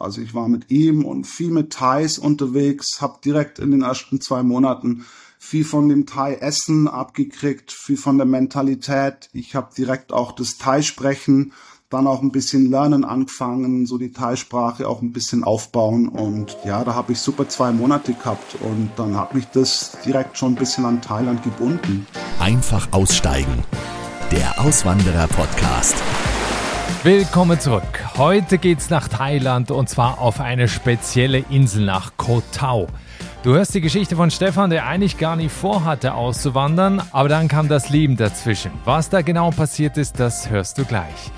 Also ich war mit ihm und viel mit Thais unterwegs, habe direkt in den ersten zwei Monaten viel von dem Thai-Essen abgekriegt, viel von der Mentalität. Ich habe direkt auch das Thai-Sprechen, dann auch ein bisschen lernen angefangen, so die Thai-Sprache auch ein bisschen aufbauen. Und ja, da habe ich super zwei Monate gehabt und dann hat mich das direkt schon ein bisschen an Thailand gebunden. Einfach aussteigen. Der Auswanderer-Podcast. Willkommen zurück. Heute geht's nach Thailand und zwar auf eine spezielle Insel nach Koh Tao. Du hörst die Geschichte von Stefan, der eigentlich gar nicht vorhatte auszuwandern, aber dann kam das Leben dazwischen. Was da genau passiert ist, das hörst du gleich.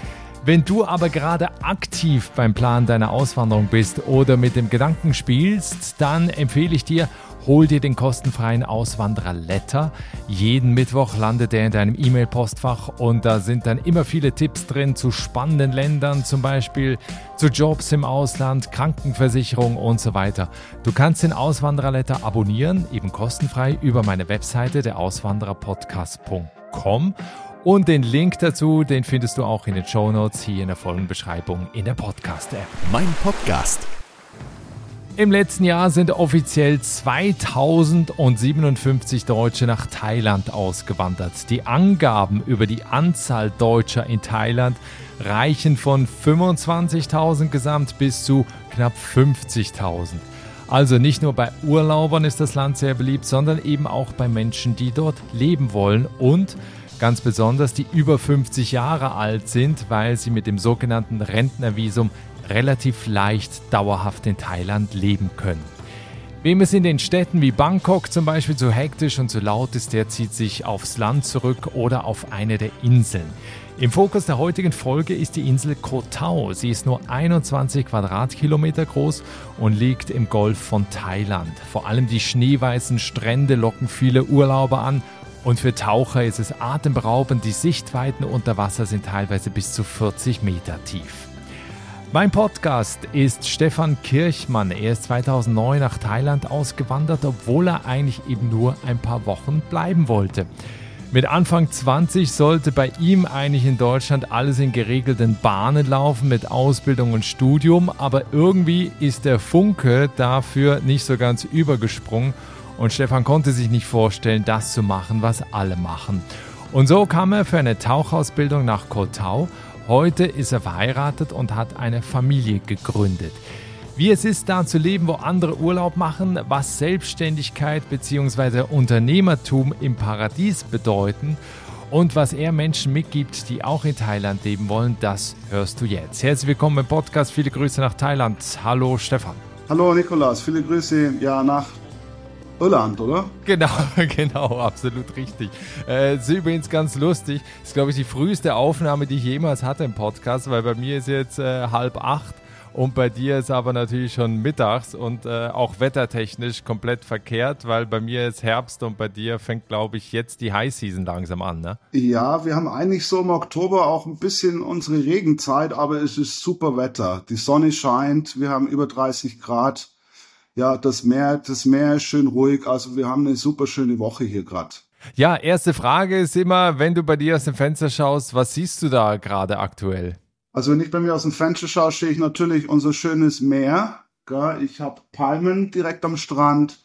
Wenn du aber gerade aktiv beim Plan deiner Auswanderung bist oder mit dem Gedanken spielst, dann empfehle ich dir, hol dir den kostenfreien Auswanderer-Letter. Jeden Mittwoch landet er in deinem E-Mail-Postfach und da sind dann immer viele Tipps drin zu spannenden Ländern, zum Beispiel zu Jobs im Ausland, Krankenversicherung und so weiter. Du kannst den Auswanderer-Letter abonnieren, eben kostenfrei über meine Webseite der Auswandererpodcast.com und den Link dazu, den findest du auch in den Show Notes hier in der Folgenbeschreibung in der Podcast-App. Mein Podcast. Im letzten Jahr sind offiziell 2057 Deutsche nach Thailand ausgewandert. Die Angaben über die Anzahl Deutscher in Thailand reichen von 25.000 gesamt bis zu knapp 50.000. Also nicht nur bei Urlaubern ist das Land sehr beliebt, sondern eben auch bei Menschen, die dort leben wollen und Ganz besonders die über 50 Jahre alt sind, weil sie mit dem sogenannten Rentnervisum relativ leicht dauerhaft in Thailand leben können. Wem es in den Städten wie Bangkok zum Beispiel zu hektisch und zu laut ist, der zieht sich aufs Land zurück oder auf eine der Inseln. Im Fokus der heutigen Folge ist die Insel Koh Tao. Sie ist nur 21 Quadratkilometer groß und liegt im Golf von Thailand. Vor allem die schneeweißen Strände locken viele Urlauber an und für Taucher ist es atemberaubend, die Sichtweiten unter Wasser sind teilweise bis zu 40 Meter tief. Mein Podcast ist Stefan Kirchmann. Er ist 2009 nach Thailand ausgewandert, obwohl er eigentlich eben nur ein paar Wochen bleiben wollte. Mit Anfang 20 sollte bei ihm eigentlich in Deutschland alles in geregelten Bahnen laufen mit Ausbildung und Studium, aber irgendwie ist der Funke dafür nicht so ganz übergesprungen und Stefan konnte sich nicht vorstellen, das zu machen, was alle machen. Und so kam er für eine Tauchausbildung nach Kotau. Heute ist er verheiratet und hat eine Familie gegründet. Wie es ist, da zu leben, wo andere Urlaub machen, was Selbstständigkeit bzw. Unternehmertum im Paradies bedeuten und was er Menschen mitgibt, die auch in Thailand leben wollen, das hörst du jetzt. Herzlich willkommen im Podcast. Viele Grüße nach Thailand. Hallo Stefan. Hallo Nikolas, viele Grüße ja nach Irland, oder? Genau, genau, absolut richtig. Äh, ist übrigens ganz lustig. Ist, glaube ich, die früheste Aufnahme, die ich jemals hatte im Podcast, weil bei mir ist jetzt äh, halb acht und bei dir ist aber natürlich schon mittags und äh, auch wettertechnisch komplett verkehrt, weil bei mir ist Herbst und bei dir fängt, glaube ich, jetzt die High Season langsam an, ne? Ja, wir haben eigentlich so im Oktober auch ein bisschen unsere Regenzeit, aber es ist super Wetter. Die Sonne scheint, wir haben über 30 Grad ja, das Meer, das Meer ist schön ruhig. Also wir haben eine super schöne Woche hier gerade. Ja, erste Frage ist immer, wenn du bei dir aus dem Fenster schaust, was siehst du da gerade aktuell? Also wenn ich bei mir aus dem Fenster schaue, sehe ich natürlich unser schönes Meer. Ich habe Palmen direkt am Strand.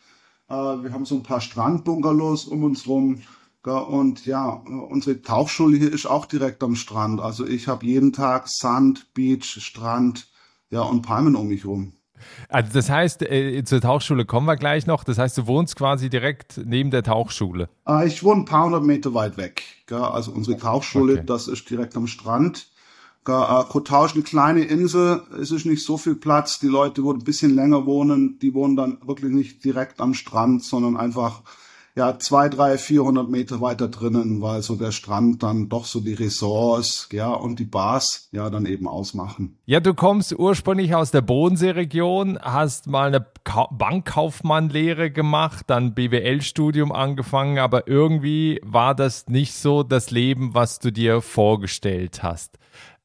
Äh, wir haben so ein paar Strandbungalows um uns rum. Und ja, unsere Tauchschule hier ist auch direkt am Strand. Also ich habe jeden Tag Sand, Beach, Strand, ja und Palmen um mich rum. Also das heißt, äh, zur Tauchschule kommen wir gleich noch. Das heißt, du wohnst quasi direkt neben der Tauchschule. Äh, ich wohne ein paar hundert Meter weit weg. Gell? Also unsere Tauchschule, okay. das ist direkt am Strand. Äh, Kotau ist eine kleine Insel, es ist nicht so viel Platz. Die Leute, die ein bisschen länger wohnen, die wohnen dann wirklich nicht direkt am Strand, sondern einfach ja, zwei, drei, vierhundert Meter weiter drinnen, weil so der Strand dann doch so die Ressorts, ja, und die Bars, ja, dann eben ausmachen. Ja, du kommst ursprünglich aus der Bodenseeregion, hast mal eine Bankkaufmannlehre gemacht, dann BWL-Studium angefangen, aber irgendwie war das nicht so das Leben, was du dir vorgestellt hast.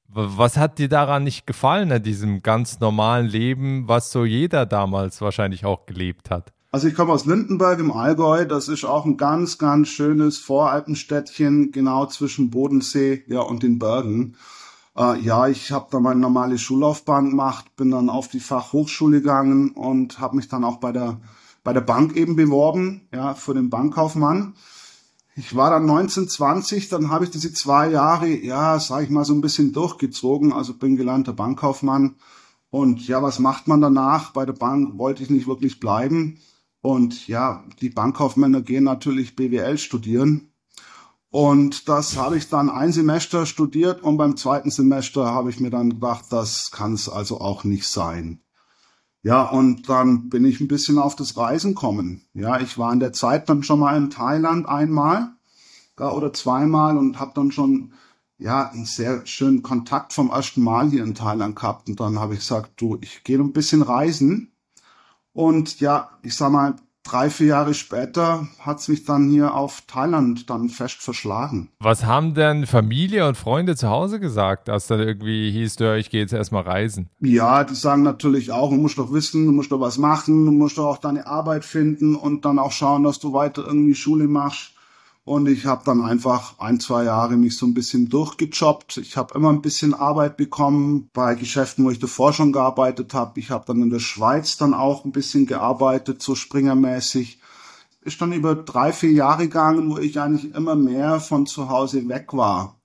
Was hat dir daran nicht gefallen, an diesem ganz normalen Leben, was so jeder damals wahrscheinlich auch gelebt hat? Also ich komme aus Lindenberg im Allgäu. Das ist auch ein ganz, ganz schönes Voralpenstädtchen, genau zwischen Bodensee ja, und den Bergen. Äh, ja, ich habe da meine normale Schullaufbahn gemacht, bin dann auf die Fachhochschule gegangen und habe mich dann auch bei der bei der Bank eben beworben, ja, für den Bankkaufmann. Ich war dann 1920, dann habe ich diese zwei Jahre, ja, sage ich mal, so ein bisschen durchgezogen. Also bin gelernter Bankkaufmann. Und ja, was macht man danach? Bei der Bank wollte ich nicht wirklich bleiben. Und ja, die Bankkaufmänner gehen natürlich BWL studieren. Und das habe ich dann ein Semester studiert und beim zweiten Semester habe ich mir dann gedacht, das kann es also auch nicht sein. Ja, und dann bin ich ein bisschen auf das Reisen kommen. Ja, ich war in der Zeit dann schon mal in Thailand einmal oder zweimal und habe dann schon ja einen sehr schönen Kontakt vom ersten Mal hier in Thailand gehabt. Und dann habe ich gesagt, du, ich gehe ein bisschen reisen. Und ja, ich sag mal, drei, vier Jahre später hat's mich dann hier auf Thailand dann fest verschlagen. Was haben denn Familie und Freunde zu Hause gesagt, als dann irgendwie hieß, du, ich gehe jetzt erstmal reisen? Ja, die sagen natürlich auch, du musst doch wissen, du musst doch was machen, du musst doch auch deine Arbeit finden und dann auch schauen, dass du weiter irgendwie Schule machst. Und ich habe dann einfach ein, zwei Jahre mich so ein bisschen durchgejobbt. Ich habe immer ein bisschen Arbeit bekommen bei Geschäften, wo ich davor schon gearbeitet habe. Ich habe dann in der Schweiz dann auch ein bisschen gearbeitet, so springermäßig. Ist dann über drei, vier Jahre gegangen, wo ich eigentlich immer mehr von zu Hause weg war.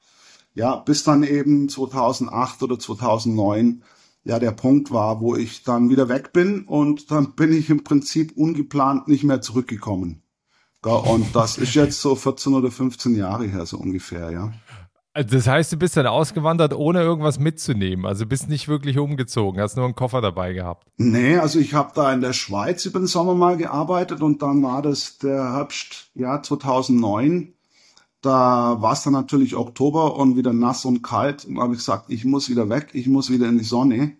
Ja, bis dann eben 2008 oder 2009 ja der Punkt war, wo ich dann wieder weg bin und dann bin ich im Prinzip ungeplant nicht mehr zurückgekommen. Und das ist jetzt so 14 oder 15 Jahre her, so ungefähr, ja. Also das heißt, du bist dann ausgewandert, ohne irgendwas mitzunehmen. Also bist nicht wirklich umgezogen, hast nur einen Koffer dabei gehabt. Nee, also ich habe da in der Schweiz über den Sommer mal gearbeitet und dann war das der Herbst, ja, 2009. Da war es dann natürlich Oktober und wieder nass und kalt. Und habe ich gesagt, ich muss wieder weg, ich muss wieder in die Sonne.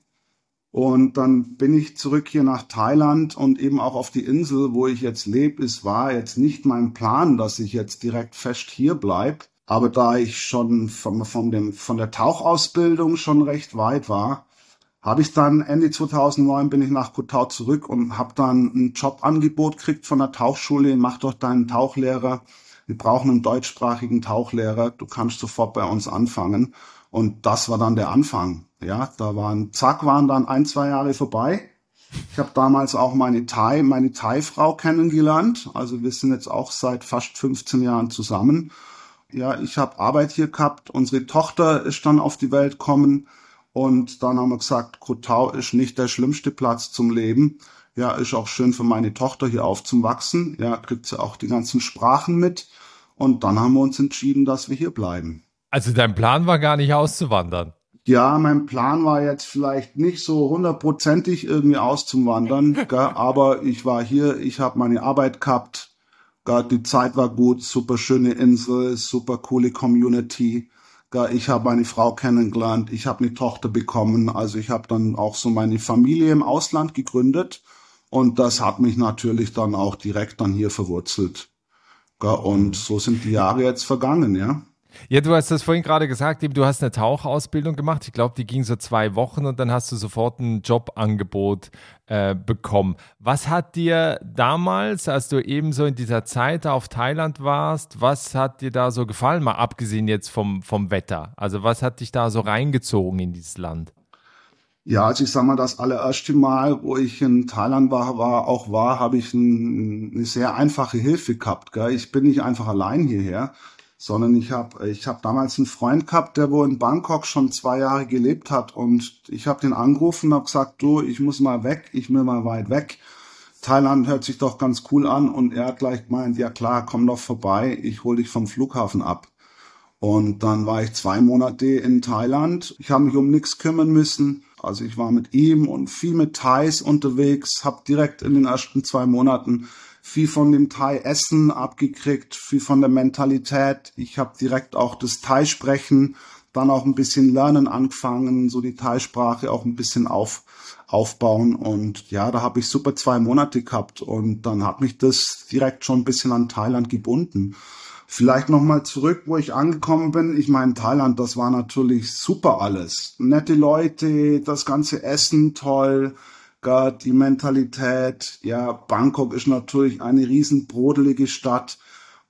Und dann bin ich zurück hier nach Thailand und eben auch auf die Insel, wo ich jetzt lebe. Es war jetzt nicht mein Plan, dass ich jetzt direkt fest hier bleib. Aber da ich schon von, von, dem, von der Tauchausbildung schon recht weit war, habe ich dann Ende 2009 bin ich nach Kotau zurück und habe dann ein Jobangebot gekriegt von der Tauchschule. Mach doch deinen Tauchlehrer. Wir brauchen einen deutschsprachigen Tauchlehrer. Du kannst sofort bei uns anfangen. Und das war dann der Anfang. Ja, da waren, zack, waren dann ein, zwei Jahre vorbei. Ich habe damals auch meine Thai, meine Thai-Frau kennengelernt. Also wir sind jetzt auch seit fast 15 Jahren zusammen. Ja, ich habe Arbeit hier gehabt. Unsere Tochter ist dann auf die Welt gekommen. Und dann haben wir gesagt, Kotau ist nicht der schlimmste Platz zum Leben. Ja, ist auch schön für meine Tochter hier aufzuwachsen. Ja, kriegt sie auch die ganzen Sprachen mit. Und dann haben wir uns entschieden, dass wir hier bleiben. Also dein Plan war gar nicht auszuwandern ja, mein Plan war jetzt vielleicht nicht so hundertprozentig irgendwie auszuwandern, gell, aber ich war hier, ich habe meine Arbeit gehabt, gell, die Zeit war gut, super schöne Insel, super coole Community. Gell, ich habe meine Frau kennengelernt, ich habe eine Tochter bekommen, also ich habe dann auch so meine Familie im Ausland gegründet und das hat mich natürlich dann auch direkt dann hier verwurzelt. Gell, und so sind die Jahre jetzt vergangen, ja. Ja, du hast das vorhin gerade gesagt, eben, du hast eine Tauchausbildung gemacht. Ich glaube, die ging so zwei Wochen und dann hast du sofort ein Jobangebot äh, bekommen. Was hat dir damals, als du eben so in dieser Zeit auf Thailand warst, was hat dir da so gefallen, mal abgesehen jetzt vom, vom Wetter? Also was hat dich da so reingezogen in dieses Land? Ja, also ich sag mal, das allererste Mal, wo ich in Thailand war, war auch war, habe ich ein, eine sehr einfache Hilfe gehabt. Gell? Ich bin nicht einfach allein hierher, sondern ich habe ich hab damals einen Freund gehabt, der wo in Bangkok schon zwei Jahre gelebt hat und ich habe den angerufen und habe gesagt, du, ich muss mal weg, ich will mal weit weg. Thailand hört sich doch ganz cool an und er hat gleich gemeint, ja klar, komm doch vorbei, ich hol dich vom Flughafen ab. Und dann war ich zwei Monate in Thailand. Ich habe mich um nichts kümmern müssen. Also ich war mit ihm und viel mit Thais unterwegs, habe direkt in den ersten zwei Monaten viel von dem Thai-Essen abgekriegt, viel von der Mentalität. Ich habe direkt auch das Thai-Sprechen, dann auch ein bisschen lernen angefangen, so die Thai-Sprache auch ein bisschen auf, aufbauen. Und ja, da habe ich super zwei Monate gehabt und dann hat mich das direkt schon ein bisschen an Thailand gebunden. Vielleicht nochmal zurück, wo ich angekommen bin. Ich meine, Thailand, das war natürlich super alles. Nette Leute, das ganze Essen toll Gott, die Mentalität. Ja, Bangkok ist natürlich eine riesen brodelige Stadt.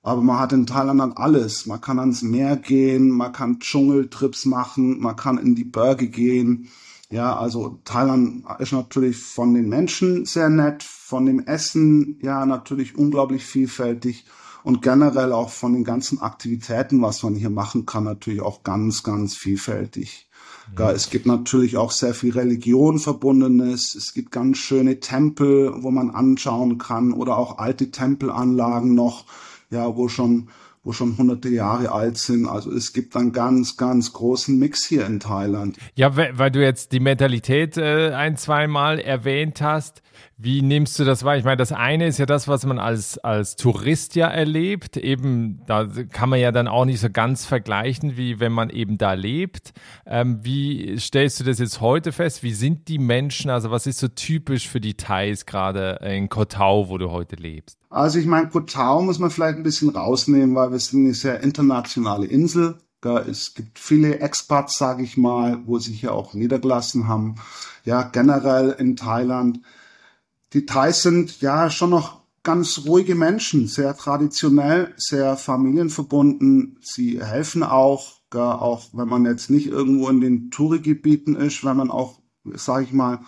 Aber man hat in Thailand dann alles. Man kann ans Meer gehen, man kann Dschungeltrips machen, man kann in die Berge gehen. Ja, also Thailand ist natürlich von den Menschen sehr nett, von dem Essen ja natürlich unglaublich vielfältig und generell auch von den ganzen Aktivitäten, was man hier machen kann, natürlich auch ganz, ganz vielfältig. Ja. Es gibt natürlich auch sehr viel Religion verbundenes. Es gibt ganz schöne Tempel, wo man anschauen kann oder auch alte Tempelanlagen noch, ja, wo schon wo schon hunderte Jahre alt sind. Also es gibt einen ganz, ganz großen Mix hier in Thailand. Ja, weil du jetzt die Mentalität äh, ein, zweimal erwähnt hast. Wie nimmst du das wahr? Ich meine, das eine ist ja das, was man als, als Tourist ja erlebt. Eben, da kann man ja dann auch nicht so ganz vergleichen, wie wenn man eben da lebt. Ähm, wie stellst du das jetzt heute fest? Wie sind die Menschen? Also, was ist so typisch für die Thais gerade in Koh Tao, wo du heute lebst? Also, ich meine, Koh Tao muss man vielleicht ein bisschen rausnehmen, weil wir sind eine sehr internationale Insel. Es gibt viele Expats, sage ich mal, wo sich ja auch niedergelassen haben. Ja, generell in Thailand die Thais sind ja schon noch ganz ruhige Menschen, sehr traditionell, sehr familienverbunden. Sie helfen auch, gar auch wenn man jetzt nicht irgendwo in den Tourigebieten ist, wenn man auch, sage ich mal,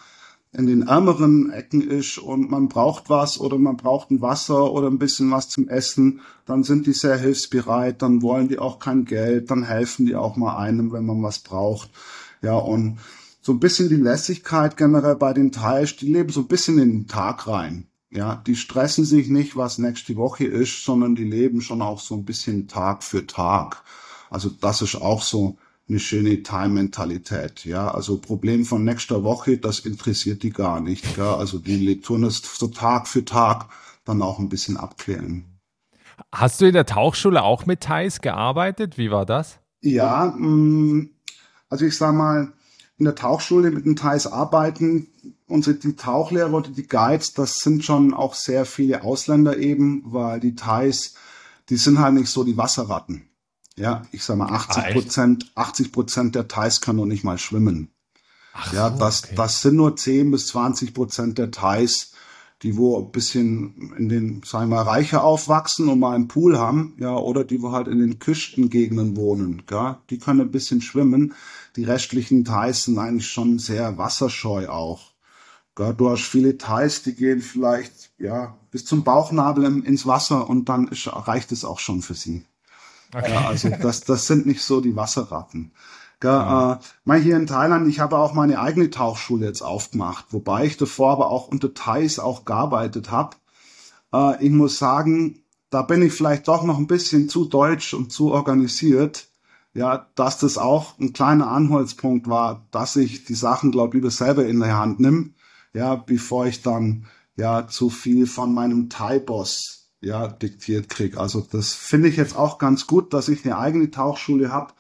in den ärmeren Ecken ist und man braucht was oder man braucht ein Wasser oder ein bisschen was zum Essen, dann sind die sehr hilfsbereit, dann wollen die auch kein Geld, dann helfen die auch mal einem, wenn man was braucht. Ja, und so ein bisschen die Lässigkeit generell bei den Thais, die leben so ein bisschen in den Tag rein. Ja, die stressen sich nicht, was nächste Woche ist, sondern die leben schon auch so ein bisschen Tag für Tag. Also das ist auch so eine schöne Time-Mentalität. Ja, also Problem von nächster Woche, das interessiert die gar nicht. Gell? Also die tun es so Tag für Tag dann auch ein bisschen abklären. Hast du in der Tauchschule auch mit Thais gearbeitet? Wie war das? Ja, mm, also ich sag mal, in der Tauchschule mit den Thais arbeiten. Unsere die Tauchlehrer oder die Guides, das sind schon auch sehr viele Ausländer eben, weil die Thais, die sind halt nicht so die Wasserratten. Ja, ich sag mal 80 ah, Prozent, 80 Prozent der Thais können noch nicht mal schwimmen. Ach ja, das, okay. das sind nur 10 bis 20 Prozent der Thais, die wo ein bisschen in den, sagen wir mal, reicher aufwachsen und mal einen Pool haben, ja, oder die wo halt in den Küstengegenden wohnen, ja, die können ein bisschen schwimmen. Die restlichen Thais sind eigentlich schon sehr wasserscheu auch. Ja, du hast viele Thais, die gehen vielleicht, ja, bis zum Bauchnabel ins Wasser und dann ist, reicht es auch schon für sie. Okay. Ja, also das, das sind nicht so die Wasserratten. Ja, äh, mal hier in Thailand, ich habe auch meine eigene Tauchschule jetzt aufgemacht, wobei ich davor aber auch unter Thais auch gearbeitet habe. Äh, ich muss sagen, da bin ich vielleicht doch noch ein bisschen zu deutsch und zu organisiert. Ja, dass das auch ein kleiner Anholzpunkt war, dass ich die Sachen, glaube ich, lieber selber in der Hand nimm, ja, bevor ich dann ja zu viel von meinem Thai-Boss ja diktiert krieg. Also das finde ich jetzt auch ganz gut, dass ich eine eigene Tauchschule habe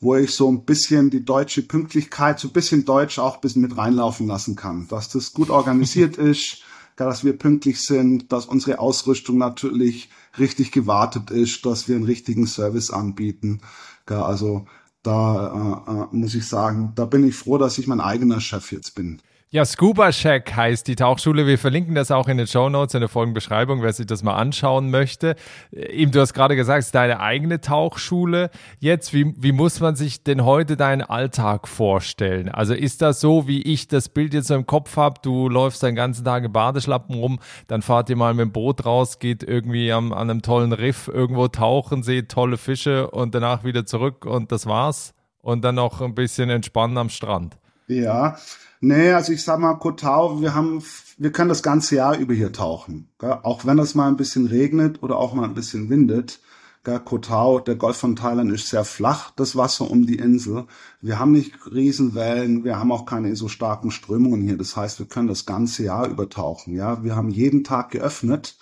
wo ich so ein bisschen die deutsche Pünktlichkeit, so ein bisschen Deutsch auch ein bisschen mit reinlaufen lassen kann. Dass das gut organisiert ist, dass wir pünktlich sind, dass unsere Ausrüstung natürlich richtig gewartet ist, dass wir einen richtigen Service anbieten. Also da äh, äh, muss ich sagen, da bin ich froh, dass ich mein eigener Chef jetzt bin. Ja, Scuba Shack heißt die Tauchschule. Wir verlinken das auch in den Show Notes, in der Folgenbeschreibung, wer sich das mal anschauen möchte. Eben, du hast gerade gesagt, es ist deine eigene Tauchschule. Jetzt, wie, wie muss man sich denn heute deinen Alltag vorstellen? Also ist das so, wie ich das Bild jetzt so im Kopf habe? Du läufst den ganzen Tag im Badeschlappen rum, dann fahrt ihr mal mit dem Boot raus, geht irgendwie am, an einem tollen Riff irgendwo tauchen, seht tolle Fische und danach wieder zurück und das war's. Und dann noch ein bisschen entspannen am Strand. Ja, Nee, also ich sag mal, Kotau, wir haben, wir können das ganze Jahr über hier tauchen. Gell? Auch wenn es mal ein bisschen regnet oder auch mal ein bisschen windet. Gell? Kotau, der Golf von Thailand ist sehr flach, das Wasser um die Insel. Wir haben nicht Riesenwellen, wir haben auch keine so starken Strömungen hier. Das heißt, wir können das ganze Jahr über tauchen. Ja, wir haben jeden Tag geöffnet.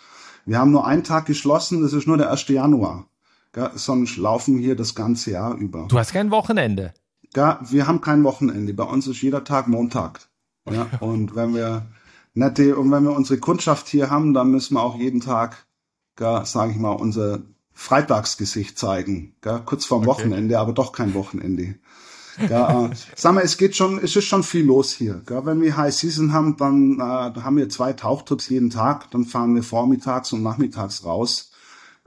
Wir haben nur einen Tag geschlossen, das ist nur der 1. Januar. Gell? Sonst laufen hier das ganze Jahr über. Du hast kein Wochenende. Ja, wir haben kein Wochenende. Bei uns ist jeder Tag Montag. Ja, und wenn wir nette, und wenn wir unsere Kundschaft hier haben, dann müssen wir auch jeden Tag, sage ich mal, unser Freitagsgesicht zeigen. Gell? Kurz vorm okay. Wochenende, aber doch kein Wochenende. Ja, äh, sag mal, es geht schon, es ist schon viel los hier. Gell? Wenn wir High Season haben, dann äh, haben wir zwei Tauchtrips jeden Tag. Dann fahren wir vormittags und nachmittags raus.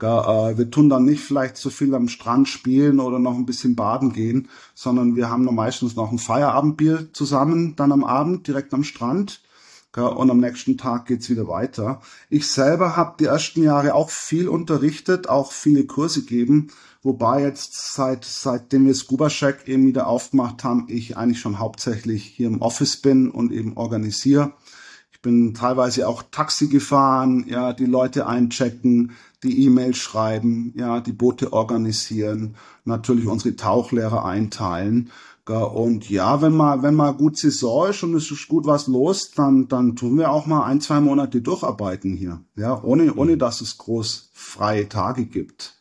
Äh, wir tun dann nicht vielleicht so viel am Strand spielen oder noch ein bisschen baden gehen, sondern wir haben dann meistens noch ein Feierabendbier zusammen, dann am Abend direkt am Strand. Und am nächsten Tag geht's wieder weiter. Ich selber habe die ersten Jahre auch viel unterrichtet, auch viele Kurse gegeben, wobei jetzt seit seitdem wir Scuba Shack eben wieder aufgemacht haben, ich eigentlich schon hauptsächlich hier im Office bin und eben organisiere. Ich bin teilweise auch Taxi gefahren, ja, die Leute einchecken, die E-Mails schreiben, ja, die Boote organisieren, natürlich unsere Tauchlehrer einteilen. Und ja, wenn mal, wenn mal gut Saison ist und es ist gut was los, dann, dann tun wir auch mal ein, zwei Monate durcharbeiten hier. Ja, ohne, ohne dass es groß freie Tage gibt.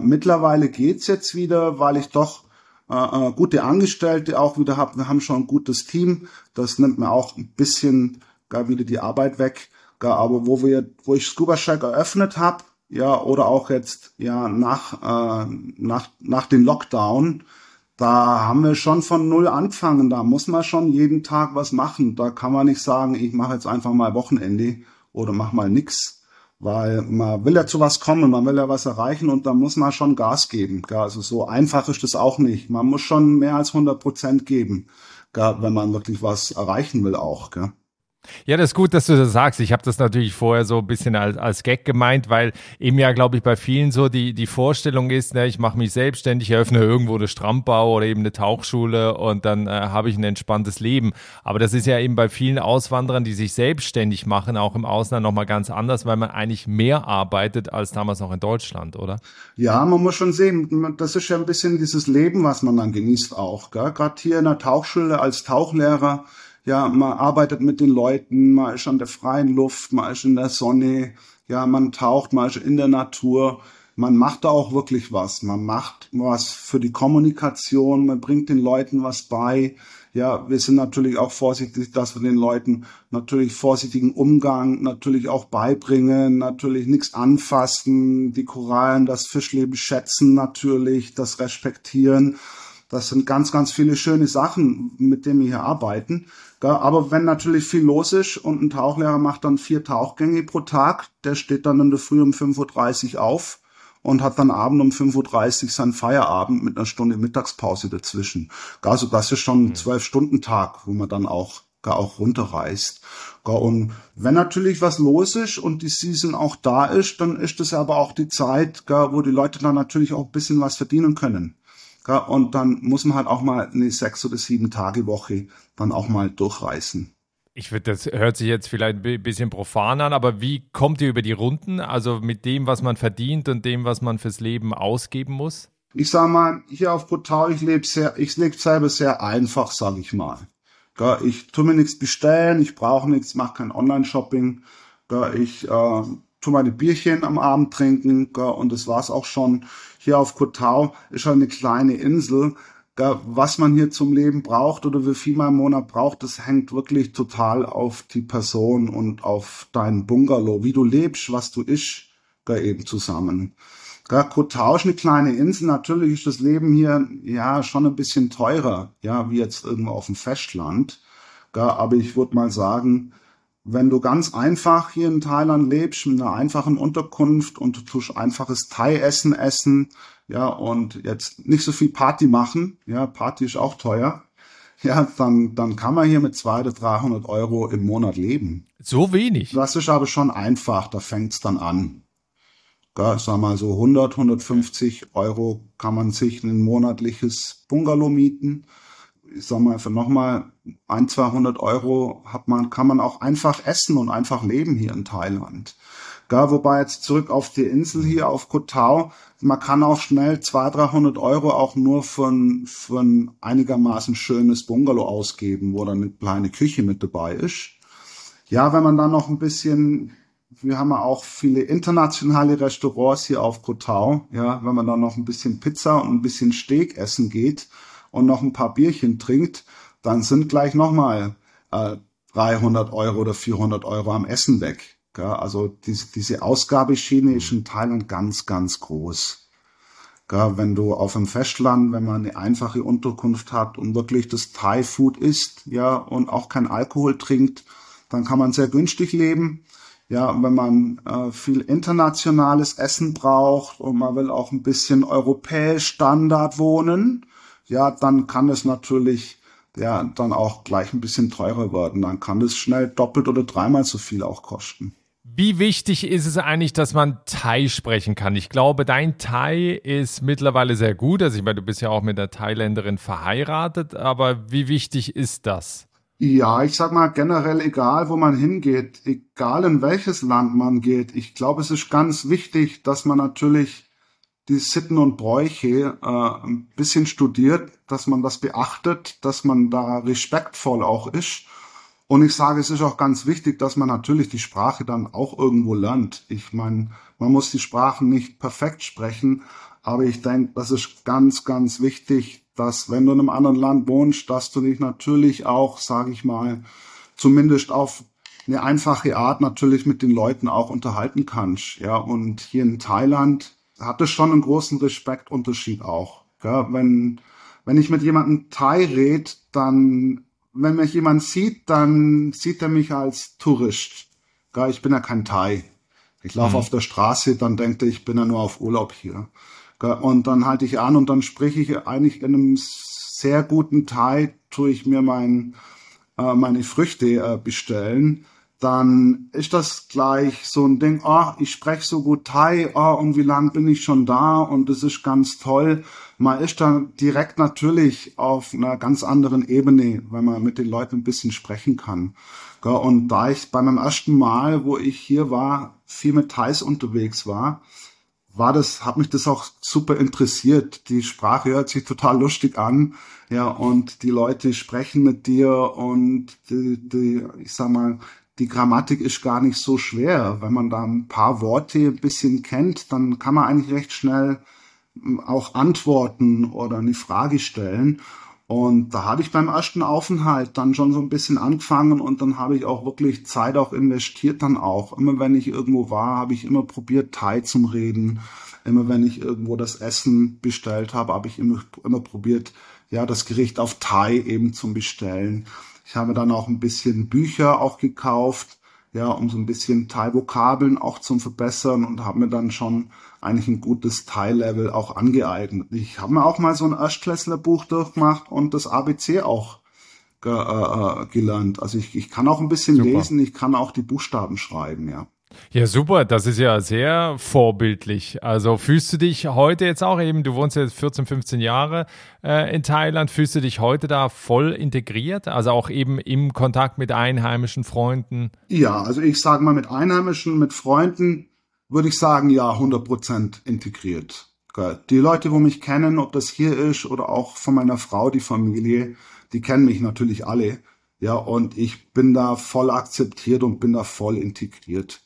Mittlerweile geht's jetzt wieder, weil ich doch äh, äh, gute Angestellte auch wieder habe. Wir haben schon ein gutes Team. Das nimmt mir auch ein bisschen gar wieder die Arbeit weg. Gar, aber wo wir, wo ich Scuba Shack eröffnet habe, ja, oder auch jetzt ja nach äh, nach nach dem Lockdown, da haben wir schon von null angefangen. Da muss man schon jeden Tag was machen. Da kann man nicht sagen, ich mache jetzt einfach mal Wochenende oder mach mal nix, weil man will ja zu was kommen, man will ja was erreichen und da muss man schon Gas geben. Also so einfach ist das auch nicht. Man muss schon mehr als 100 Prozent geben, wenn man wirklich was erreichen will auch. Gell? Ja, das ist gut, dass du das sagst. Ich habe das natürlich vorher so ein bisschen als, als Gag gemeint, weil eben ja, glaube ich, bei vielen so die, die Vorstellung ist, ne, ich mache mich selbstständig, eröffne irgendwo eine Strandbau oder eben eine Tauchschule und dann äh, habe ich ein entspanntes Leben. Aber das ist ja eben bei vielen Auswanderern, die sich selbstständig machen, auch im Ausland nochmal ganz anders, weil man eigentlich mehr arbeitet als damals noch in Deutschland, oder? Ja, man muss schon sehen, das ist ja ein bisschen dieses Leben, was man dann genießt auch. Gerade hier in der Tauchschule als Tauchlehrer ja, man arbeitet mit den Leuten, man ist an der freien Luft, man ist in der Sonne, ja, man taucht, man ist in der Natur. Man macht da auch wirklich was. Man macht was für die Kommunikation, man bringt den Leuten was bei. Ja, wir sind natürlich auch vorsichtig, dass wir den Leuten natürlich vorsichtigen Umgang natürlich auch beibringen, natürlich nichts anfassen, die Korallen, das Fischleben schätzen natürlich, das respektieren. Das sind ganz, ganz viele schöne Sachen, mit denen wir hier arbeiten. Aber wenn natürlich viel los ist und ein Tauchlehrer macht dann vier Tauchgänge pro Tag, der steht dann in der Früh um 5.30 Uhr auf und hat dann abend um 5.30 Uhr seinen Feierabend mit einer Stunde Mittagspause dazwischen. Also das ist schon ein Zwölf-Stunden-Tag, wo man dann auch gar auch runterreist. Und wenn natürlich was los ist und die Season auch da ist, dann ist das aber auch die Zeit, wo die Leute dann natürlich auch ein bisschen was verdienen können. Und dann muss man halt auch mal eine sechs oder sieben Tage Woche dann auch mal durchreißen. Ich würde, das hört sich jetzt vielleicht ein bisschen profan an, aber wie kommt ihr über die Runden? Also mit dem, was man verdient und dem, was man fürs Leben ausgeben muss? Ich sag mal, hier auf Portal, ich lebe sehr, ich lebe selber sehr einfach, sage ich mal. Ich tue mir nichts bestellen, ich brauche nichts, mache kein Online-Shopping. Ich äh, tu meine Bierchen am Abend trinken und das war's auch schon. Hier auf Kotau ist halt eine kleine Insel. Was man hier zum Leben braucht oder wie viel man im Monat braucht, das hängt wirklich total auf die Person und auf dein Bungalow, wie du lebst, was du isch, eben zusammen. Kotau ist eine kleine Insel. Natürlich ist das Leben hier ja schon ein bisschen teurer, ja, wie jetzt irgendwo auf dem Festland. Aber ich würde mal sagen, wenn du ganz einfach hier in Thailand lebst, mit einer einfachen Unterkunft und du tust einfaches Thai-Essen essen, ja, und jetzt nicht so viel Party machen, ja, Party ist auch teuer, ja, dann, dann kann man hier mit 200 oder 300 Euro im Monat leben. So wenig? Das ist aber schon einfach, da fängt's dann an. Ja, sag mal so 100, 150 Euro kann man sich ein monatliches Bungalow mieten ich sag mal, für nochmal ein, 200 Euro hat man, kann man auch einfach essen und einfach leben hier in Thailand. Ja, wobei jetzt zurück auf die Insel hier auf Koh Tao, man kann auch schnell 200, 300 Euro auch nur für ein, für ein einigermaßen schönes Bungalow ausgeben, wo dann eine kleine Küche mit dabei ist. Ja, wenn man dann noch ein bisschen, wir haben ja auch viele internationale Restaurants hier auf Koh Tao, ja, wenn man dann noch ein bisschen Pizza und ein bisschen Steak essen geht, und noch ein paar Bierchen trinkt, dann sind gleich nochmal äh, 300 Euro oder 400 Euro am Essen weg. Gell? Also diese, diese Ausgabeschiene ist in Thailand ganz, ganz groß. Gell? Wenn du auf dem Festland, wenn man eine einfache Unterkunft hat und wirklich das Thai-Food isst, ja, und auch kein Alkohol trinkt, dann kann man sehr günstig leben. Ja, wenn man äh, viel internationales Essen braucht und man will auch ein bisschen europäisch Standard wohnen, ja, dann kann es natürlich ja dann auch gleich ein bisschen teurer werden. Dann kann es schnell doppelt oder dreimal so viel auch kosten. Wie wichtig ist es eigentlich, dass man Thai sprechen kann? Ich glaube, dein Thai ist mittlerweile sehr gut. Also ich meine, du bist ja auch mit einer Thailänderin verheiratet, aber wie wichtig ist das? Ja, ich sag mal generell, egal wo man hingeht, egal in welches Land man geht, ich glaube, es ist ganz wichtig, dass man natürlich die Sitten und Bräuche äh, ein bisschen studiert, dass man das beachtet, dass man da respektvoll auch ist und ich sage, es ist auch ganz wichtig, dass man natürlich die Sprache dann auch irgendwo lernt. Ich meine, man muss die Sprachen nicht perfekt sprechen, aber ich denke, das ist ganz, ganz wichtig, dass wenn du in einem anderen Land wohnst, dass du dich natürlich auch, sage ich mal, zumindest auf eine einfache Art natürlich mit den Leuten auch unterhalten kannst. Ja, und hier in Thailand hat es schon einen großen Respektunterschied auch. Gell? Wenn, wenn ich mit jemandem Thai red, dann wenn mich jemand sieht, dann sieht er mich als Tourist. Gar, ich bin ja kein Thai. Ich laufe mhm. auf der Straße, dann denkt er, ich bin ja nur auf Urlaub hier. Und dann halte ich an und dann spreche ich eigentlich in einem sehr guten Thai, tue ich mir mein, äh, meine Früchte äh, bestellen dann ist das gleich so ein Ding, oh, ich spreche so gut Thai, oh, und wie lang bin ich schon da und das ist ganz toll. Man ist dann direkt natürlich auf einer ganz anderen Ebene, wenn man mit den Leuten ein bisschen sprechen kann. Und da ich bei meinem ersten Mal, wo ich hier war, viel mit Thais unterwegs war, war das, hat mich das auch super interessiert. Die Sprache hört sich total lustig an, ja, und die Leute sprechen mit dir und die, die ich sag mal, die Grammatik ist gar nicht so schwer. Wenn man da ein paar Worte ein bisschen kennt, dann kann man eigentlich recht schnell hm, auch antworten oder eine Frage stellen. Und da habe ich beim ersten Aufenthalt dann schon so ein bisschen angefangen und dann habe ich auch wirklich Zeit auch investiert dann auch. Immer wenn ich irgendwo war, habe ich immer probiert, Thai zum Reden. Immer wenn ich irgendwo das Essen bestellt habe, habe ich immer, immer probiert, ja, das Gericht auf Thai eben zum Bestellen. Ich habe dann auch ein bisschen Bücher auch gekauft, ja, um so ein bisschen Teilvokabeln auch zum Verbessern und habe mir dann schon eigentlich ein gutes Teillevel auch angeeignet. Ich habe mir auch mal so ein Erstklässlerbuch durchgemacht und das ABC auch ge äh, äh, gelernt. Also ich, ich kann auch ein bisschen Super. lesen, ich kann auch die Buchstaben schreiben, ja. Ja, super. Das ist ja sehr vorbildlich. Also fühlst du dich heute jetzt auch eben, du wohnst jetzt 14, 15 Jahre äh, in Thailand, fühlst du dich heute da voll integriert? Also auch eben im Kontakt mit einheimischen Freunden? Ja, also ich sage mal mit Einheimischen, mit Freunden würde ich sagen, ja, 100 Prozent integriert. Die Leute, wo mich kennen, ob das hier ist oder auch von meiner Frau, die Familie, die kennen mich natürlich alle. Ja, und ich bin da voll akzeptiert und bin da voll integriert.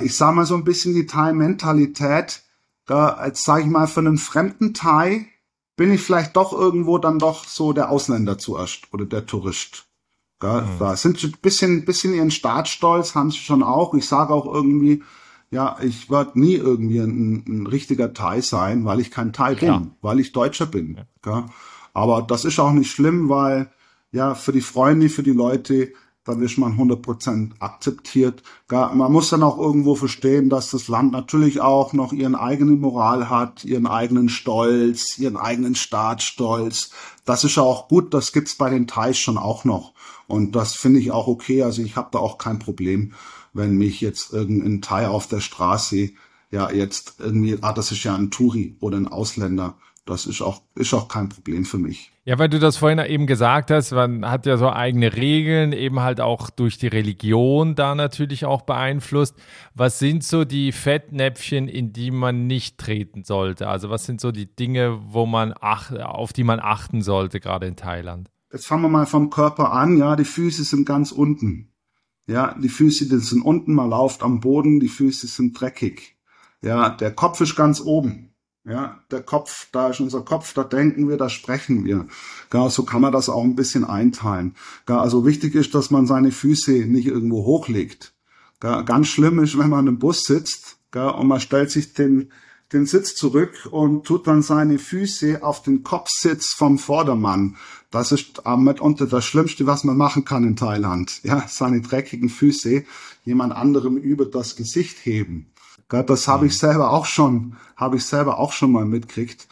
Ich sag mal so ein bisschen die Thai-Mentalität, da, als sag ich mal, für einen fremden Thai bin ich vielleicht doch irgendwo dann doch so der Ausländer zuerst oder der Tourist. Da, mhm. da sind sie ein bisschen, bisschen ihren Staatsstolz, haben sie schon auch. Ich sage auch irgendwie, ja, ich werde nie irgendwie ein, ein, richtiger Thai sein, weil ich kein Thai Klar. bin, weil ich Deutscher bin. Ja. Aber das ist auch nicht schlimm, weil ja, für die Freunde, für die Leute, dann ist man 100% akzeptiert. Man muss dann auch irgendwo verstehen, dass das Land natürlich auch noch ihren eigenen Moral hat, ihren eigenen Stolz, ihren eigenen Staatsstolz. Das ist ja auch gut, das gibt's bei den Thais schon auch noch. Und das finde ich auch okay. Also ich habe da auch kein Problem, wenn mich jetzt irgendein Thai auf der Straße ja jetzt irgendwie, ah, das ist ja ein Touri oder ein Ausländer, das ist auch, ist auch kein Problem für mich. Ja, weil du das vorhin eben gesagt hast, man hat ja so eigene Regeln, eben halt auch durch die Religion da natürlich auch beeinflusst. Was sind so die Fettnäpfchen, in die man nicht treten sollte? Also was sind so die Dinge, wo man ach, auf die man achten sollte, gerade in Thailand? Jetzt fangen wir mal vom Körper an. Ja, die Füße sind ganz unten. Ja, die Füße die sind unten, man lauft am Boden, die Füße sind dreckig. Ja, der Kopf ist ganz oben. Ja, der Kopf, da ist unser Kopf, da denken wir, da sprechen wir. Ja, so kann man das auch ein bisschen einteilen. Ja, also wichtig ist, dass man seine Füße nicht irgendwo hochlegt. Ja, ganz schlimm ist, wenn man im Bus sitzt ja, und man stellt sich den, den Sitz zurück und tut dann seine Füße auf den Kopfsitz vom Vordermann. Das ist mitunter das Schlimmste, was man machen kann in Thailand. Ja, seine dreckigen Füße jemand anderem über das Gesicht heben. Das habe ich selber auch schon, habe ich selber auch schon mal mitkriegt.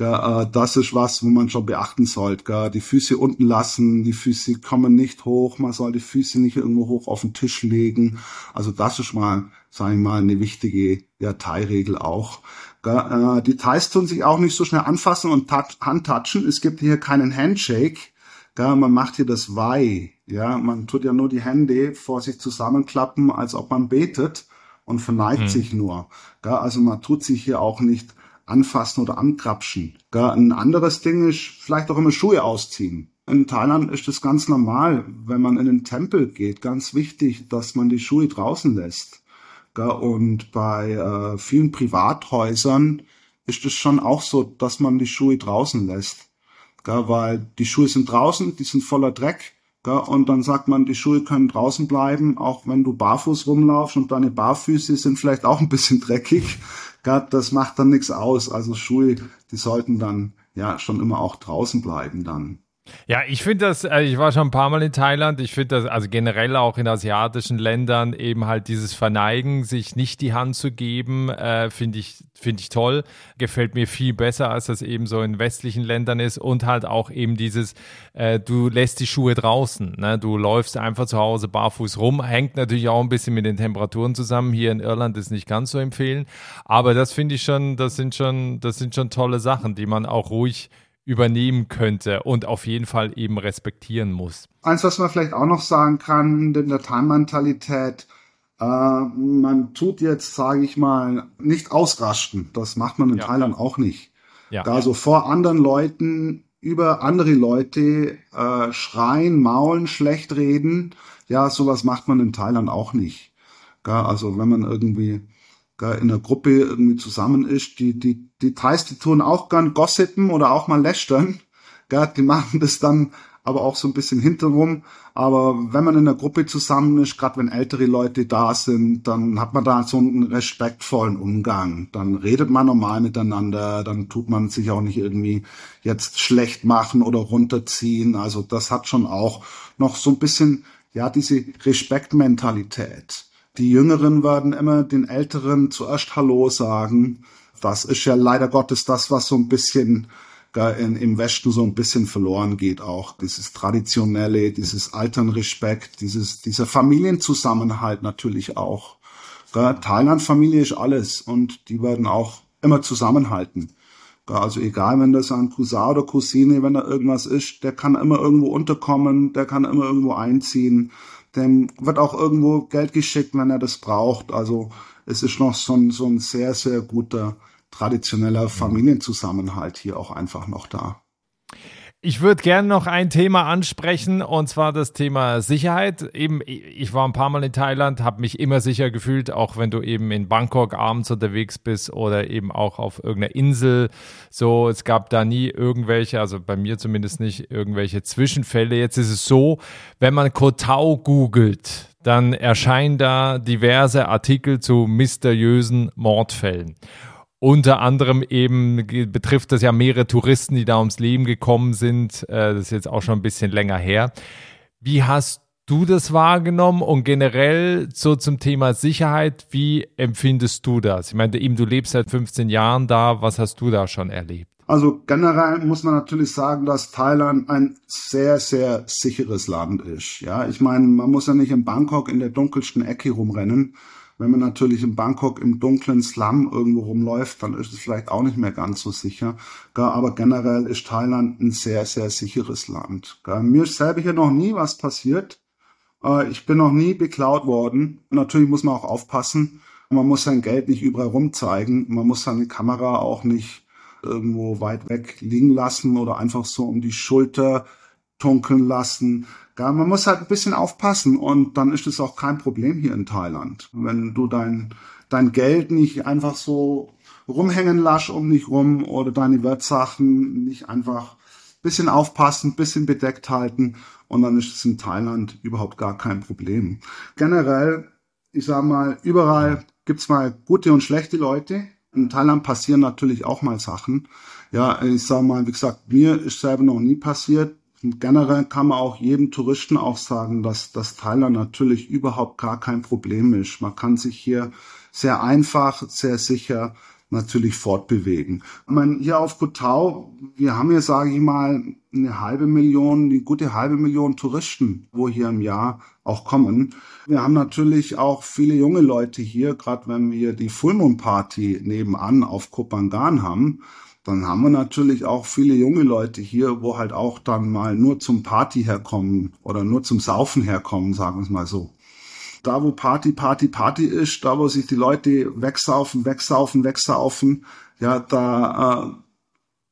Äh, das ist was, wo man schon beachten sollte. Die Füße unten lassen, die Füße kommen nicht hoch, man soll die Füße nicht irgendwo hoch auf den Tisch legen. Also das ist mal, sage ich mal, eine wichtige ja, Thai-Regel auch. Äh, die Thais tun sich auch nicht so schnell anfassen und handtatschen. Es gibt hier keinen Handshake. Man macht hier das Wei. Ja, man tut ja nur die Hände vor sich zusammenklappen, als ob man betet und verneigt hm. sich nur. Also man tut sich hier auch nicht anfassen oder ankrapschen. Ein anderes Ding ist vielleicht auch immer Schuhe ausziehen. In Thailand ist es ganz normal, wenn man in den Tempel geht, ganz wichtig, dass man die Schuhe draußen lässt. Und bei äh, vielen Privathäusern ist es schon auch so, dass man die Schuhe draußen lässt. Weil die Schuhe sind draußen, die sind voller Dreck. Und dann sagt man, die Schuhe können draußen bleiben, auch wenn du barfuß rumlaufst und deine Barfüße sind vielleicht auch ein bisschen dreckig das macht dann nichts aus. Also Schuhe, die sollten dann ja schon immer auch draußen bleiben dann. Ja, ich finde das, also ich war schon ein paar Mal in Thailand, ich finde das, also generell auch in asiatischen Ländern eben halt dieses Verneigen, sich nicht die Hand zu geben, äh, finde ich, finde ich toll. Gefällt mir viel besser, als das eben so in westlichen Ländern ist und halt auch eben dieses, äh, du lässt die Schuhe draußen, ne? du läufst einfach zu Hause barfuß rum, hängt natürlich auch ein bisschen mit den Temperaturen zusammen. Hier in Irland ist nicht ganz so empfehlen, aber das finde ich schon, das sind schon, das sind schon tolle Sachen, die man auch ruhig übernehmen könnte und auf jeden Fall eben respektieren muss. Eins, was man vielleicht auch noch sagen kann, in der Time-Mentalität, äh, man tut jetzt, sage ich mal, nicht ausrasten. Das macht man in ja. Thailand auch nicht. Ja. Also vor anderen Leuten über andere Leute äh, schreien, maulen, schlecht reden, ja, sowas macht man in Thailand auch nicht. Also wenn man irgendwie in der Gruppe irgendwie zusammen ist, die, die, die Thais, die tun auch gern gossipen oder auch mal lästern. Die machen das dann aber auch so ein bisschen hinterrum. Aber wenn man in der Gruppe zusammen ist, gerade wenn ältere Leute da sind, dann hat man da so einen respektvollen Umgang. Dann redet man normal miteinander, dann tut man sich auch nicht irgendwie jetzt schlecht machen oder runterziehen. Also das hat schon auch noch so ein bisschen, ja, diese Respektmentalität. Die Jüngeren werden immer den Älteren zuerst Hallo sagen. Das ist ja leider Gottes das, was so ein bisschen in, im Westen so ein bisschen verloren geht auch. Dieses traditionelle, dieses Alternrespekt, dieses, dieser Familienzusammenhalt natürlich auch. Thailand-Familie ist alles und die werden auch immer zusammenhalten. Also egal, wenn das ein Cousin oder Cousine, wenn da irgendwas ist, der kann immer irgendwo unterkommen, der kann immer irgendwo einziehen dem wird auch irgendwo Geld geschickt, wenn er das braucht. Also es ist noch so ein, so ein sehr, sehr guter traditioneller Familienzusammenhalt hier auch einfach noch da. Ich würde gerne noch ein Thema ansprechen und zwar das Thema Sicherheit. Eben, ich war ein paar Mal in Thailand, habe mich immer sicher gefühlt, auch wenn du eben in Bangkok abends unterwegs bist oder eben auch auf irgendeiner Insel. So, es gab da nie irgendwelche, also bei mir zumindest nicht irgendwelche Zwischenfälle. Jetzt ist es so, wenn man Kotau googelt, dann erscheinen da diverse Artikel zu mysteriösen Mordfällen. Unter anderem eben betrifft das ja mehrere Touristen, die da ums Leben gekommen sind. Äh, das ist jetzt auch schon ein bisschen länger her. Wie hast du das wahrgenommen und generell so zum Thema Sicherheit, wie empfindest du das? Ich meine, eben du lebst seit 15 Jahren da, was hast du da schon erlebt? Also generell muss man natürlich sagen, dass Thailand ein sehr, sehr sicheres Land ist. Ja, ich meine, man muss ja nicht in Bangkok in der dunkelsten Ecke rumrennen. Wenn man natürlich in Bangkok im dunklen Slum irgendwo rumläuft, dann ist es vielleicht auch nicht mehr ganz so sicher. Aber generell ist Thailand ein sehr, sehr sicheres Land. Mir ist selber hier noch nie was passiert. Äh, ich bin noch nie beklaut worden. Natürlich muss man auch aufpassen. Man muss sein Geld nicht überall rumzeigen. Man muss seine Kamera auch nicht irgendwo weit weg liegen lassen oder einfach so um die Schulter tunkeln lassen. Ja, man muss halt ein bisschen aufpassen und dann ist es auch kein Problem hier in Thailand. Wenn du dein, dein Geld nicht einfach so rumhängen lässt um dich rum oder deine Wertsachen nicht einfach bisschen aufpassen, bisschen bedeckt halten und dann ist es in Thailand überhaupt gar kein Problem. Generell, ich sag mal, überall gibt's mal gute und schlechte Leute. In Thailand passieren natürlich auch mal Sachen. Ja, ich sag mal, wie gesagt, mir ist selber noch nie passiert. Generell kann man auch jedem Touristen auch sagen, dass das Thailand natürlich überhaupt gar kein Problem ist. Man kann sich hier sehr einfach, sehr sicher natürlich fortbewegen. Ich meine, hier auf Kotau, wir haben hier, sage ich mal, eine halbe Million, eine gute halbe Million Touristen, wo hier im Jahr auch kommen. Wir haben natürlich auch viele junge Leute hier, gerade wenn wir die Full Moon Party nebenan auf Kopangan haben, dann haben wir natürlich auch viele junge Leute hier, wo halt auch dann mal nur zum Party herkommen oder nur zum Saufen herkommen, sagen wir es mal so da wo Party, Party, Party ist, da wo sich die Leute wegsaufen, wegsaufen, wegsaufen, ja, da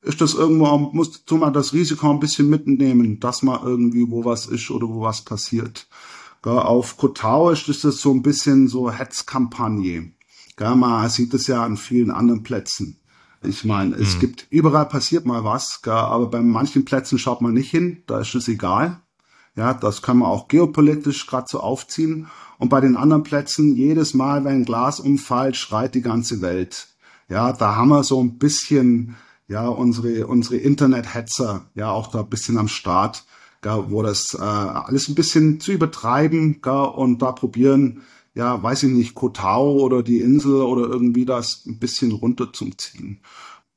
äh, ist das irgendwo, muss tun man das Risiko ein bisschen mitnehmen, dass man irgendwie wo was ist oder wo was passiert. Ja, auf Kotau ist das so ein bisschen so Hetzkampagne. Ja, man sieht es ja an vielen anderen Plätzen. Ich meine, es mhm. gibt überall passiert mal was, aber bei manchen Plätzen schaut man nicht hin, da ist es egal. Ja, das kann man auch geopolitisch gerade so aufziehen. Und bei den anderen Plätzen, jedes Mal, wenn ein Glas umfällt, schreit die ganze Welt. Ja, da haben wir so ein bisschen, ja, unsere, unsere Internet-Hetzer, ja, auch da ein bisschen am Start, gell, wo das äh, alles ein bisschen zu übertreiben gell, und da probieren, ja, weiß ich nicht, Kotau oder die Insel oder irgendwie das ein bisschen runterzuziehen.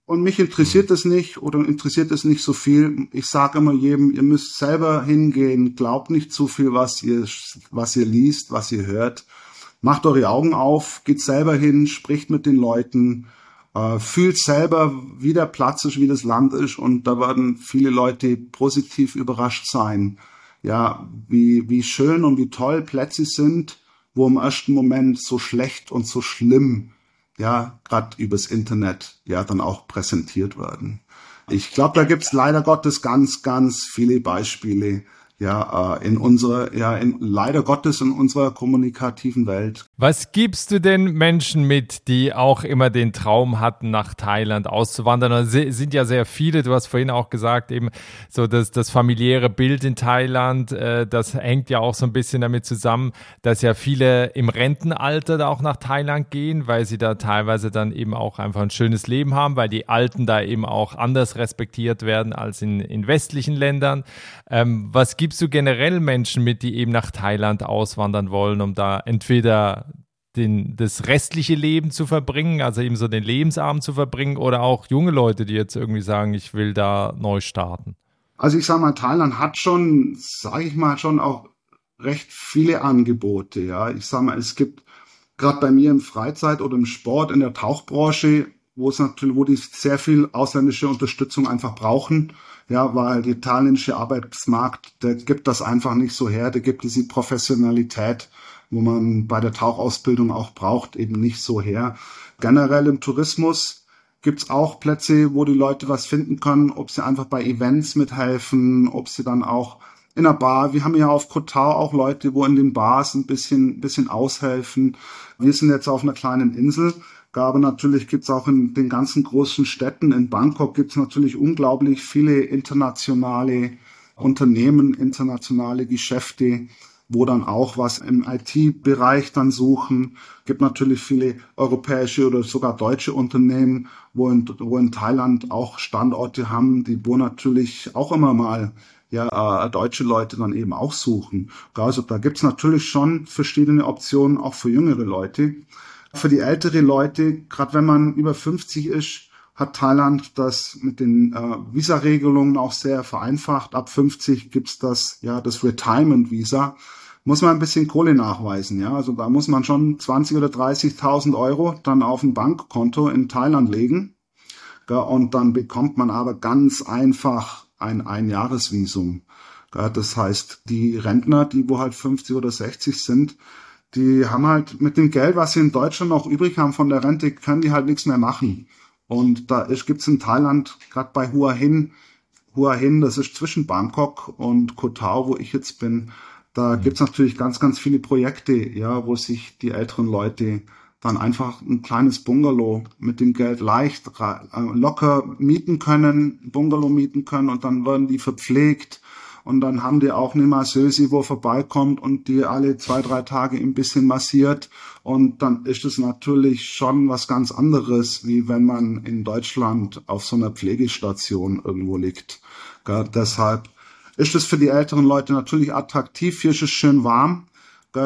Und mich interessiert es nicht oder interessiert es nicht so viel. Ich sage immer jedem, ihr müsst selber hingehen, glaubt nicht zu viel, was ihr, was ihr liest, was ihr hört. Macht eure Augen auf, geht selber hin, spricht mit den Leuten, äh, fühlt selber, wie der Platz ist, wie das Land ist und da werden viele Leute positiv überrascht sein. Ja, wie, wie schön und wie toll Plätze sind, wo im ersten Moment so schlecht und so schlimm ja, gerade übers Internet ja dann auch präsentiert werden. Ich glaube, da gibt's leider Gottes ganz, ganz viele Beispiele, ja, äh, in unserer, ja, in, leider Gottes in unserer kommunikativen Welt. Was gibst du den Menschen mit, die auch immer den Traum hatten, nach Thailand auszuwandern? Es sind ja sehr viele, du hast vorhin auch gesagt, eben so das, das familiäre Bild in Thailand, äh, das hängt ja auch so ein bisschen damit zusammen, dass ja viele im Rentenalter da auch nach Thailand gehen, weil sie da teilweise dann eben auch einfach ein schönes Leben haben, weil die Alten da eben auch anders respektiert werden als in, in westlichen Ländern. Ähm, was gibst du generell Menschen mit, die eben nach Thailand auswandern wollen, um da entweder den, das restliche Leben zu verbringen, also eben so den Lebensabend zu verbringen, oder auch junge Leute, die jetzt irgendwie sagen, ich will da neu starten? Also ich sage mal, Thailand hat schon, sage ich mal, schon auch recht viele Angebote. Ja, ich sage mal, es gibt gerade bei mir im Freizeit oder im Sport in der Tauchbranche, wo es natürlich, wo die sehr viel ausländische Unterstützung einfach brauchen ja, weil der italienische Arbeitsmarkt, der gibt das einfach nicht so her, der gibt diese Professionalität, wo man bei der Tauchausbildung auch braucht, eben nicht so her. Generell im Tourismus gibt's auch Plätze, wo die Leute was finden können, ob sie einfach bei Events mithelfen, ob sie dann auch in der Bar. Wir haben ja auf Kotau auch Leute, wo in den Bars ein bisschen, bisschen aushelfen. Wir sind jetzt auf einer kleinen Insel aber natürlich gibt's auch in den ganzen großen Städten, in Bangkok gibt's natürlich unglaublich viele internationale Unternehmen, internationale Geschäfte, wo dann auch was im IT-Bereich dann suchen. Gibt natürlich viele europäische oder sogar deutsche Unternehmen, wo in, wo in Thailand auch Standorte haben, die wo natürlich auch immer mal ja, äh, deutsche Leute dann eben auch suchen. Also da gibt's natürlich schon verschiedene Optionen auch für jüngere Leute. Für die ältere Leute, gerade wenn man über 50 ist, hat Thailand das mit den äh, Visa-Regelungen auch sehr vereinfacht. Ab 50 gibt's das, ja, das Retirement-Visa. Muss man ein bisschen Kohle nachweisen, ja. Also da muss man schon 20 oder 30.000 Euro dann auf ein Bankkonto in Thailand legen. Ja, und dann bekommt man aber ganz einfach ein Einjahresvisum. Ja, das heißt, die Rentner, die wo halt 50 oder 60 sind, die haben halt mit dem Geld, was sie in Deutschland noch übrig haben von der Rente, können die halt nichts mehr machen. Und da gibt es in Thailand, gerade bei Hua Hin, Hua Hin, das ist zwischen Bangkok und Koh Tao, wo ich jetzt bin, da mhm. gibt's natürlich ganz, ganz viele Projekte, ja, wo sich die älteren Leute dann einfach ein kleines Bungalow mit dem Geld leicht äh, locker mieten können, Bungalow mieten können und dann werden die verpflegt Und dann haben die auch eine Masseuse, wo vorbeikommt und die alle zwei, drei Tage ein bisschen massiert. Und dann ist es natürlich schon was ganz anderes, wie wenn man in Deutschland auf so einer Pflegestation irgendwo liegt. Ja, deshalb ist es für die älteren Leute natürlich attraktiv. Hier ist es schön warm.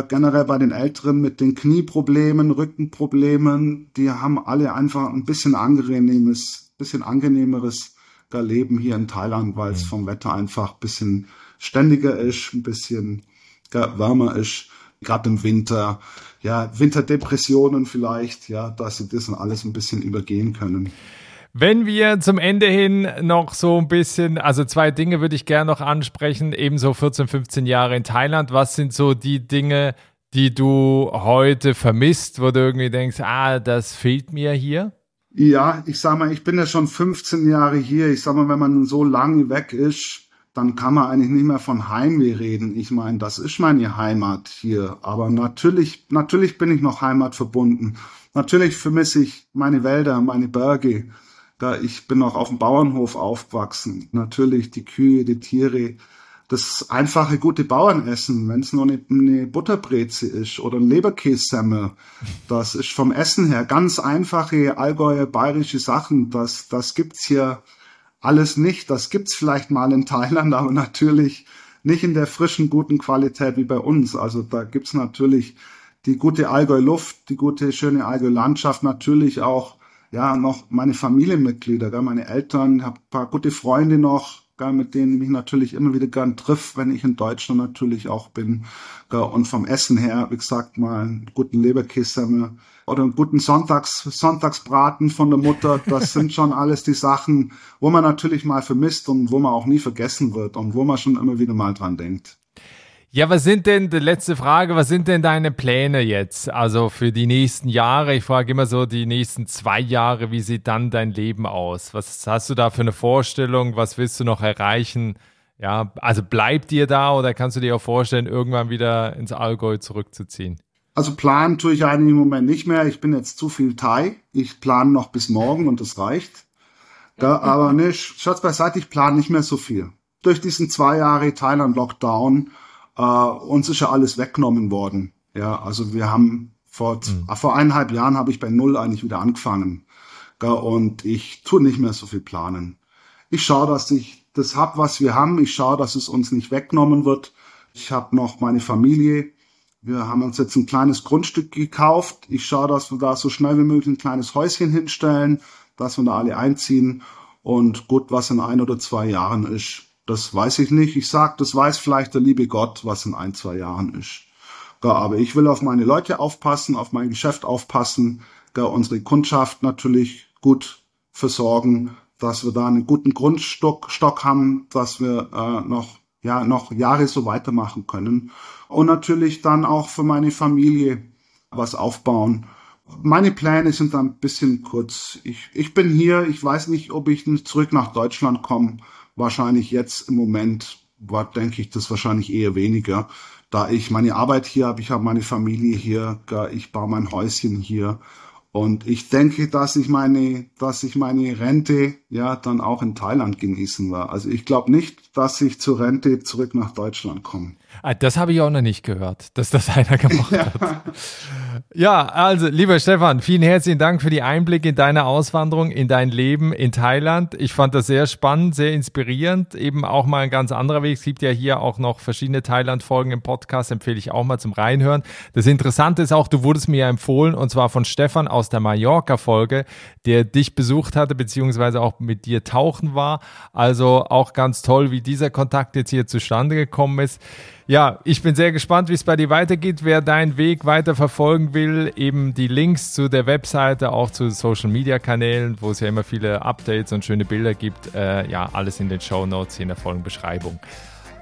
Generell bei den Älteren mit den Knieproblemen, Rückenproblemen, die haben alle einfach ein bisschen angenehmes, bisschen angenehmeres Leben hier in Thailand, weil es vom Wetter einfach ein bisschen ständiger ist, ein bisschen wärmer ist, gerade im Winter. Ja, Winterdepressionen vielleicht, ja, dass sie das alles ein bisschen übergehen können. Wenn wir zum Ende hin noch so ein bisschen, also zwei Dinge würde ich gerne noch ansprechen, ebenso 14, 15 Jahre in Thailand. Was sind so die Dinge, die du heute vermisst, wo du irgendwie denkst, ah, das fehlt mir hier? Ja, ich sag mal, ich bin ja schon 15 Jahre hier. Ich sag mal, wenn man so lange weg ist, dann kann man eigentlich nicht mehr von Heimweh reden. Ich meine, das ist meine Heimat hier. Aber natürlich, natürlich bin ich noch heimatverbunden. Natürlich vermisse ich meine Wälder, meine Berge. Da ich bin auch auf dem Bauernhof aufgewachsen. Natürlich die Kühe, die Tiere, das einfache gute Bauernessen, wenn es nur eine, eine Butterbreze ist oder ein Leberkässemmel, das ist vom Essen her ganz einfache Allgäuer bayerische Sachen. Das das gibt's hier alles nicht. Das gibt's vielleicht mal in Thailand, aber natürlich nicht in der frischen guten Qualität wie bei uns. Also da gibt's natürlich die gute Allgäu Luft, die gute schöne Allgäu Landschaft, natürlich auch ja, noch meine Familienmitglieder, gell, meine Eltern, habe paar gute Freunde noch, mit denen ich mich natürlich immer wieder gern triff, wenn ich in Deutschland natürlich auch bin. Und vom Essen her, wie gesagt, mal einen guten Leberkäse oder einen guten Sonntags, Sonntagsbraten von der Mutter. Das sind schon alles die Sachen, wo man natürlich mal vermisst und wo man auch nie vergessen wird und wo man schon immer wieder mal dran denkt. Ja, was sind denn, die letzte Frage, was sind denn deine Pläne jetzt? Also für die nächsten Jahre, ich frage immer so die nächsten zwei Jahre, wie sieht dann dein Leben aus? Was hast du da für eine Vorstellung? Was willst du noch erreichen? Ja, also bleibt dir da oder kannst du dir auch vorstellen, irgendwann wieder ins Allgäu zurückzuziehen? Also planen tue ich eigentlich im Moment nicht mehr. Ich bin jetzt zu viel Thai. Ich plane noch bis morgen und das reicht. Da, aber ne, Schatz beiseite, ich plane nicht mehr so viel. Durch diesen zwei Jahre Thailand-Lockdown äh, uns ist ja alles weggenommen worden. Ja, also wir haben vor, mhm. vor eineinhalb Jahren habe ich bei Null eigentlich wieder angefangen. Gell, und ich tue nicht mehr so viel planen. Ich schaue, dass ich das hab, was wir haben. Ich schaue, dass es uns nicht weggenommen wird. Ich habe noch meine Familie. Wir haben uns jetzt ein kleines Grundstück gekauft. Ich schaue, dass wir da so schnell wie möglich ein kleines Häuschen hinstellen, dass wir da alle einziehen. Und gut, was in ein oder zwei Jahren ist, das weiß ich nicht. Ich sag, das weiß vielleicht der liebe Gott, was in ein, zwei Jahren ist. aber ich will auf meine Leute aufpassen, auf mein Geschäft aufpassen, unsere Kundschaft natürlich gut versorgen, dass wir da einen guten Grundstock Stock haben, dass wir äh, noch ja noch Jahre so weitermachen können und natürlich dann auch für meine Familie was aufbauen. Meine Pläne sind dann ein bisschen kurz. Ich, ich bin hier, ich weiß nicht, ob ich zurück nach Deutschland komme wahrscheinlich jetzt im Moment, denke ich, das wahrscheinlich eher weniger. Da ich meine Arbeit hier habe, ich habe meine Familie hier, ich baue mein Häuschen hier. Und ich denke, dass ich meine, dass ich meine Rente ja dann auch in Thailand genießen war. Also ich glaube nicht, dass ich zur Rente zurück nach Deutschland komme. Ah, das habe ich auch noch nicht gehört, dass das einer gemacht ja. hat. Ja, also lieber Stefan, vielen herzlichen Dank für die Einblicke in deine Auswanderung, in dein Leben in Thailand. Ich fand das sehr spannend, sehr inspirierend. Eben auch mal ein ganz anderer Weg. Es gibt ja hier auch noch verschiedene Thailand-Folgen im Podcast, empfehle ich auch mal zum Reinhören. Das Interessante ist auch, du wurdest mir ja empfohlen, und zwar von Stefan aus der Mallorca-Folge, der dich besucht hatte, beziehungsweise auch mit dir tauchen war. Also auch ganz toll, wie dieser Kontakt jetzt hier zustande gekommen ist. Ja, ich bin sehr gespannt, wie es bei dir weitergeht. Wer deinen Weg weiter verfolgen will, eben die Links zu der Webseite, auch zu Social Media Kanälen, wo es ja immer viele Updates und schöne Bilder gibt. Äh, ja, alles in den Show Notes in der vollen Beschreibung.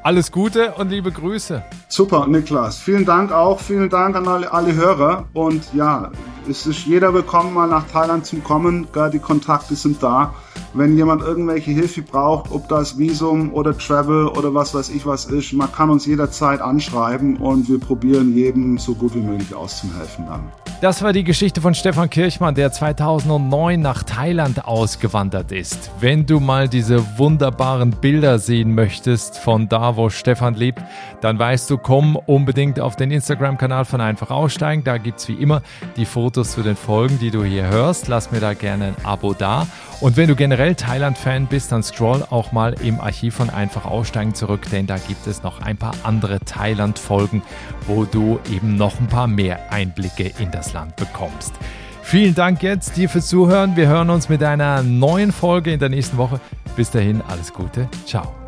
Alles Gute und liebe Grüße. Super, Niklas. Vielen Dank auch. Vielen Dank an alle, alle Hörer. Und ja, es ist jeder willkommen, mal nach Thailand zu kommen. Die Kontakte sind da. Wenn jemand irgendwelche Hilfe braucht, ob das Visum oder Travel oder was weiß ich was ist, man kann uns jederzeit anschreiben und wir probieren jedem so gut wie möglich auszuhelfen dann. Das war die Geschichte von Stefan Kirchmann, der 2009 nach Thailand ausgewandert ist. Wenn du mal diese wunderbaren Bilder sehen möchtest von da, wo Stefan lebt, dann weißt du, komm unbedingt auf den Instagram-Kanal von Einfach Aussteigen. Da gibt es wie immer die Fotos zu den Folgen, die du hier hörst. Lass mir da gerne ein Abo da. Und wenn du generell Thailand-Fan bist, dann scroll auch mal im Archiv von Einfach Aussteigen zurück, denn da gibt es noch ein paar andere Thailand-Folgen, wo du eben noch ein paar mehr Einblicke in das Land bekommst. Vielen Dank jetzt dir fürs Zuhören. Wir hören uns mit einer neuen Folge in der nächsten Woche. Bis dahin, alles Gute. Ciao.